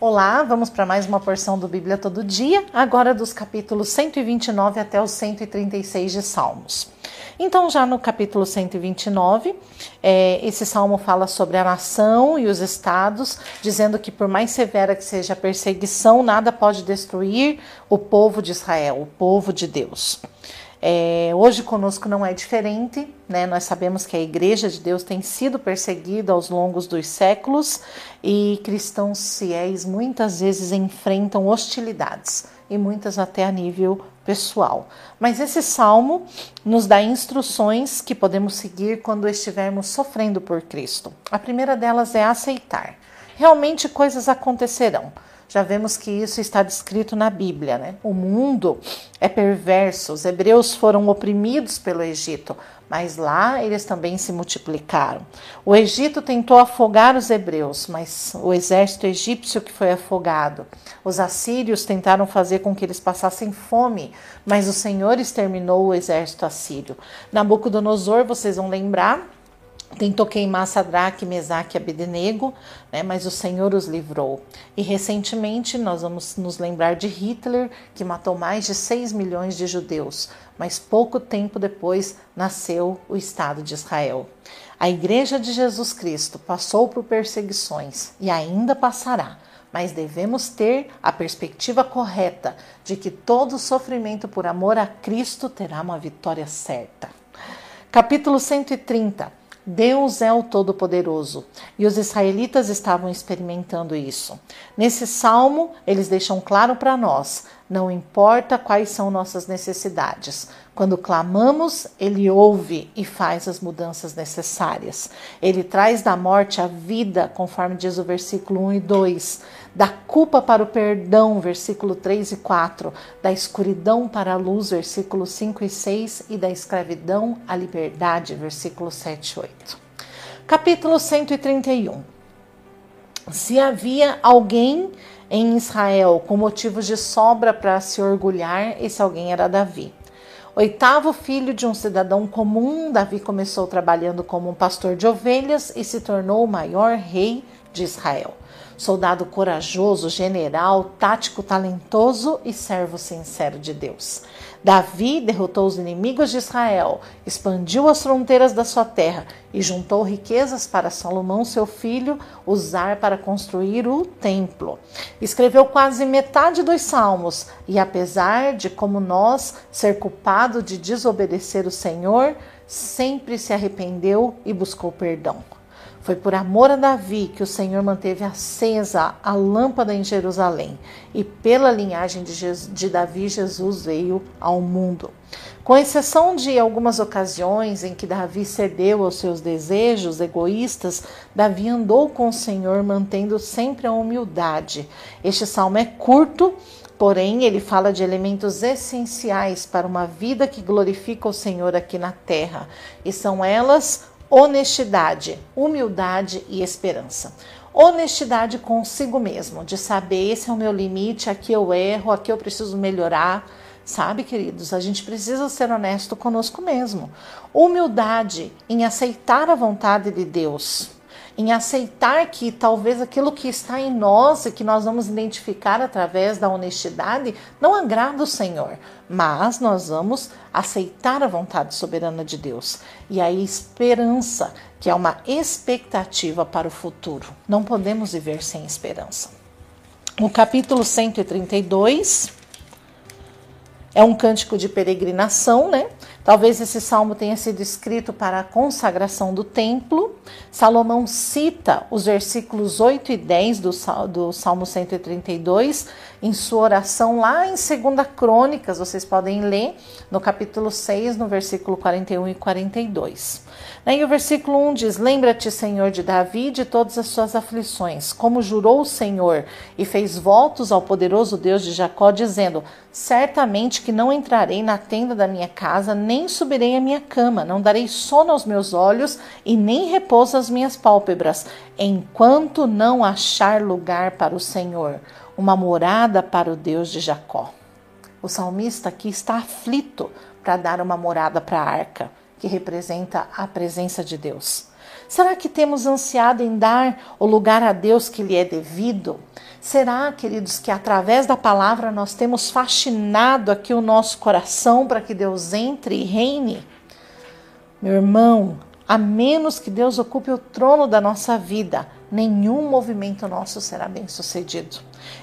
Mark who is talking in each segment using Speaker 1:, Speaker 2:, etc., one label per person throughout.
Speaker 1: Olá, vamos para mais uma porção do Bíblia Todo Dia, agora dos capítulos 129 até os 136 de Salmos. Então, já no capítulo 129, é, esse salmo fala sobre a nação e os estados, dizendo que, por mais severa que seja a perseguição, nada pode destruir o povo de Israel, o povo de Deus. É, hoje conosco não é diferente, né? Nós sabemos que a Igreja de Deus tem sido perseguida aos longos dos séculos e cristãos fiéis muitas vezes enfrentam hostilidades e muitas até a nível pessoal. Mas esse salmo nos dá instruções que podemos seguir quando estivermos sofrendo por Cristo. A primeira delas é aceitar. Realmente coisas acontecerão já vemos que isso está descrito na Bíblia. Né? O mundo é perverso, os hebreus foram oprimidos pelo Egito, mas lá eles também se multiplicaram. O Egito tentou afogar os hebreus, mas o exército egípcio que foi afogado. Os assírios tentaram fazer com que eles passassem fome, mas o Senhor exterminou o exército assírio. Nabucodonosor, vocês vão lembrar, tentou queimar Sadraque, Mesaque e Abednego, né, mas o Senhor os livrou. E recentemente nós vamos nos lembrar de Hitler, que matou mais de 6 milhões de judeus, mas pouco tempo depois nasceu o Estado de Israel. A Igreja de Jesus Cristo passou por perseguições e ainda passará, mas devemos ter a perspectiva correta de que todo sofrimento por amor a Cristo terá uma vitória certa. Capítulo 130 Deus é o Todo-Poderoso e os israelitas estavam experimentando isso. Nesse salmo, eles deixam claro para nós: não importa quais são nossas necessidades, quando clamamos, Ele ouve e faz as mudanças necessárias. Ele traz da morte a vida, conforme diz o versículo 1 e 2, da culpa para o perdão, versículo 3 e 4, da escuridão para a luz, versículo 5 e 6, e da escravidão à liberdade, versículo 7 e 8. Capítulo 131. Se havia alguém em Israel com motivos de sobra para se orgulhar, esse alguém era Davi. Oitavo filho de um cidadão comum, Davi começou trabalhando como um pastor de ovelhas e se tornou o maior rei de Israel. Soldado corajoso, general, tático talentoso e servo sincero de Deus. Davi derrotou os inimigos de Israel, expandiu as fronteiras da sua terra e juntou riquezas para Salomão, seu filho, usar para construir o templo. Escreveu quase metade dos salmos e, apesar de, como nós, ser culpado de desobedecer o Senhor, sempre se arrependeu e buscou perdão. Foi por amor a Davi que o Senhor manteve acesa a lâmpada em Jerusalém, e pela linhagem de, Jesus, de Davi, Jesus veio ao mundo. Com exceção de algumas ocasiões em que Davi cedeu aos seus desejos egoístas, Davi andou com o Senhor mantendo sempre a humildade. Este salmo é curto, porém ele fala de elementos essenciais para uma vida que glorifica o Senhor aqui na terra, e são elas honestidade, humildade e esperança. Honestidade consigo mesmo, de saber esse é o meu limite, aqui eu erro, aqui eu preciso melhorar. Sabe, queridos, a gente precisa ser honesto conosco mesmo. Humildade em aceitar a vontade de Deus, em aceitar que talvez aquilo que está em nós e que nós vamos identificar através da honestidade não agrada o Senhor, mas nós vamos aceitar a vontade soberana de Deus. E a esperança, que é uma expectativa para o futuro. Não podemos viver sem esperança. O capítulo 132 é um cântico de peregrinação, né? Talvez esse salmo tenha sido escrito para a consagração do templo. Salomão cita os versículos 8 e 10 do, do Salmo 132 em sua oração lá em 2 Crônicas, vocês podem ler no capítulo 6, no versículo 41 e 42. E o versículo 1 diz: Lembra-te, Senhor, de Davi de todas as suas aflições, como jurou o Senhor e fez votos ao poderoso Deus de Jacó, dizendo: Certamente que não entrarei na tenda da minha casa, nem subirei à minha cama, não darei sono aos meus olhos e nem repouso às minhas pálpebras, enquanto não achar lugar para o Senhor uma morada para o Deus de Jacó. O salmista aqui está aflito para dar uma morada para a arca, que representa a presença de Deus. Será que temos ansiado em dar o lugar a Deus que lhe é devido? Será, queridos, que através da palavra nós temos fascinado aqui o nosso coração para que Deus entre e reine? Meu irmão, a menos que Deus ocupe o trono da nossa vida, nenhum movimento nosso será bem sucedido.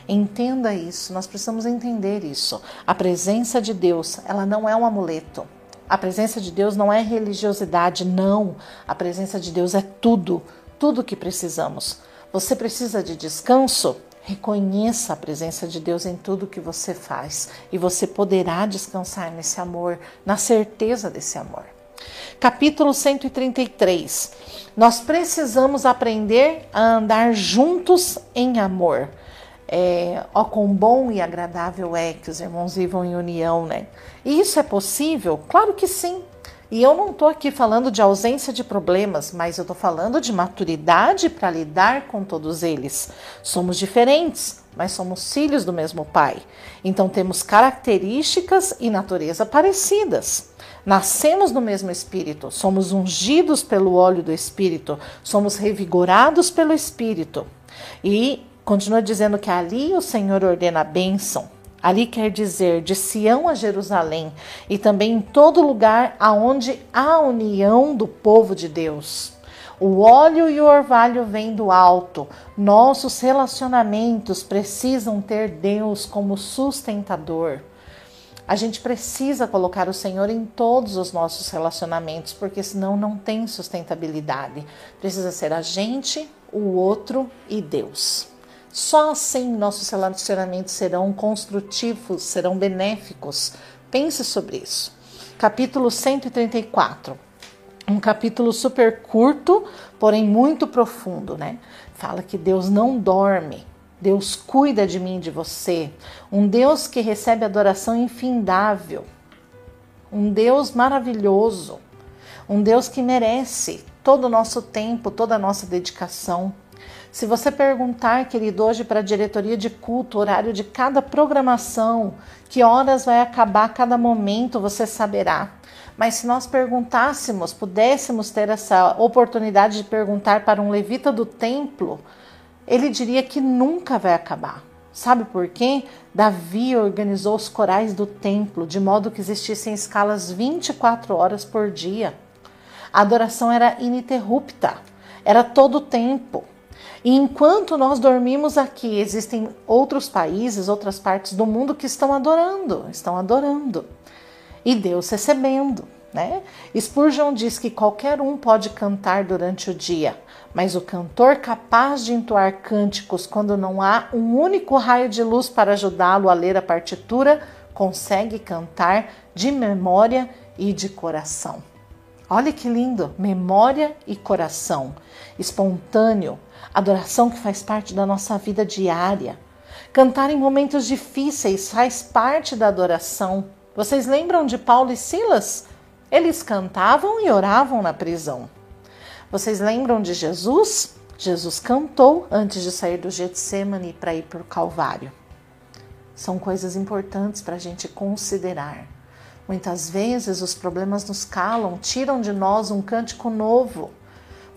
Speaker 1: Entenda isso, nós precisamos entender isso. A presença de Deus, ela não é um amuleto. A presença de Deus não é religiosidade, não. A presença de Deus é tudo, tudo que precisamos. Você precisa de descanso? Reconheça a presença de Deus em tudo que você faz e você poderá descansar nesse amor, na certeza desse amor. Capítulo 133. Nós precisamos aprender a andar juntos em amor. É, ó, quão bom e agradável é que os irmãos vivam em união, né? E isso é possível? Claro que sim. E eu não estou aqui falando de ausência de problemas, mas eu estou falando de maturidade para lidar com todos eles. Somos diferentes, mas somos filhos do mesmo Pai. Então temos características e natureza parecidas. Nascemos no mesmo Espírito, somos ungidos pelo óleo do Espírito, somos revigorados pelo Espírito. E continua dizendo que ali o Senhor ordena a bênção. Ali quer dizer de Sião a Jerusalém e também em todo lugar aonde há união do povo de Deus. O óleo e o orvalho vêm do alto. Nossos relacionamentos precisam ter Deus como sustentador. A gente precisa colocar o Senhor em todos os nossos relacionamentos, porque senão não tem sustentabilidade. Precisa ser a gente, o outro e Deus. Só assim nossos relacionamentos serão construtivos, serão benéficos. Pense sobre isso. Capítulo 134. Um capítulo super curto, porém muito profundo, né? Fala que Deus não dorme, Deus cuida de mim e de você. Um Deus que recebe adoração infindável. Um Deus maravilhoso. Um Deus que merece todo o nosso tempo, toda a nossa dedicação. Se você perguntar, querido, hoje para a diretoria de culto, horário de cada programação, que horas vai acabar cada momento, você saberá. Mas se nós perguntássemos, pudéssemos ter essa oportunidade de perguntar para um levita do templo, ele diria que nunca vai acabar. Sabe por quê? Davi organizou os corais do templo de modo que existissem escalas 24 horas por dia. A adoração era ininterrupta, era todo o tempo. E enquanto nós dormimos aqui, existem outros países, outras partes do mundo que estão adorando, estão adorando. E Deus recebendo, né? Spurgeon diz que qualquer um pode cantar durante o dia, mas o cantor capaz de entoar cânticos quando não há um único raio de luz para ajudá-lo a ler a partitura, consegue cantar de memória e de coração. Olha que lindo! Memória e coração. Espontâneo. Adoração que faz parte da nossa vida diária. Cantar em momentos difíceis faz parte da adoração. Vocês lembram de Paulo e Silas? Eles cantavam e oravam na prisão. Vocês lembram de Jesus? Jesus cantou antes de sair do Getsemane para ir para o Calvário. São coisas importantes para a gente considerar. Muitas vezes os problemas nos calam, tiram de nós um cântico novo.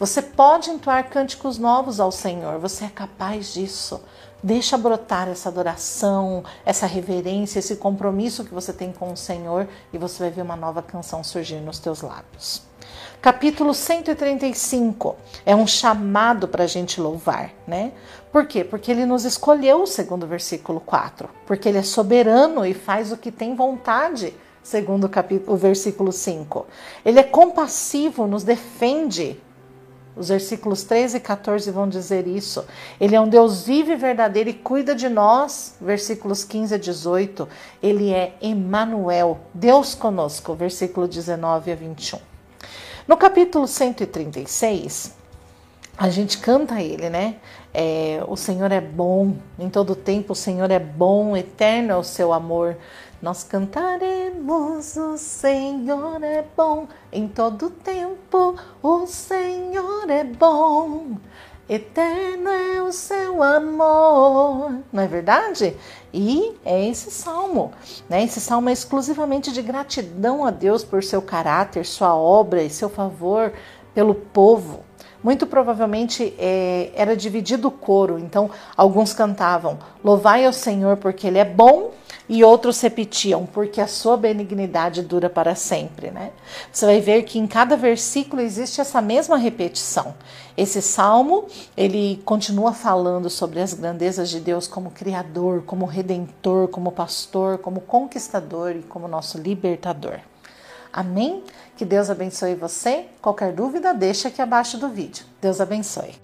Speaker 1: Você pode entoar cânticos novos ao Senhor, você é capaz disso. Deixa brotar essa adoração, essa reverência, esse compromisso que você tem com o Senhor e você vai ver uma nova canção surgir nos teus lábios. Capítulo 135 é um chamado para a gente louvar, né? Por quê? Porque ele nos escolheu, segundo o versículo 4. Porque ele é soberano e faz o que tem vontade, segundo o, capítulo, o versículo 5. Ele é compassivo, nos defende. Os versículos 13 e 14 vão dizer isso. Ele é um Deus vivo e verdadeiro e cuida de nós. Versículos 15 a 18. Ele é Emmanuel, Deus conosco. Versículo 19 a 21. No capítulo 136, a gente canta ele, né? É, o Senhor é bom, em todo tempo o Senhor é bom, eterno é o seu amor. Nós cantaremos: O Senhor é bom, em todo tempo o Senhor é bom. Eterno é o seu amor, não é verdade? E é esse salmo, né? Esse salmo é exclusivamente de gratidão a Deus por seu caráter, sua obra e seu favor pelo povo. Muito provavelmente é, era dividido o coro. Então, alguns cantavam: Louvai ao Senhor porque Ele é bom, e outros repetiam, porque a sua benignidade dura para sempre, né? Você vai ver que em cada versículo existe essa mesma repetição. Esse salmo, ele continua falando sobre as grandezas de Deus como criador, como redentor, como pastor, como conquistador e como nosso libertador. Amém? Que Deus abençoe você. Qualquer dúvida, deixa aqui abaixo do vídeo. Deus abençoe.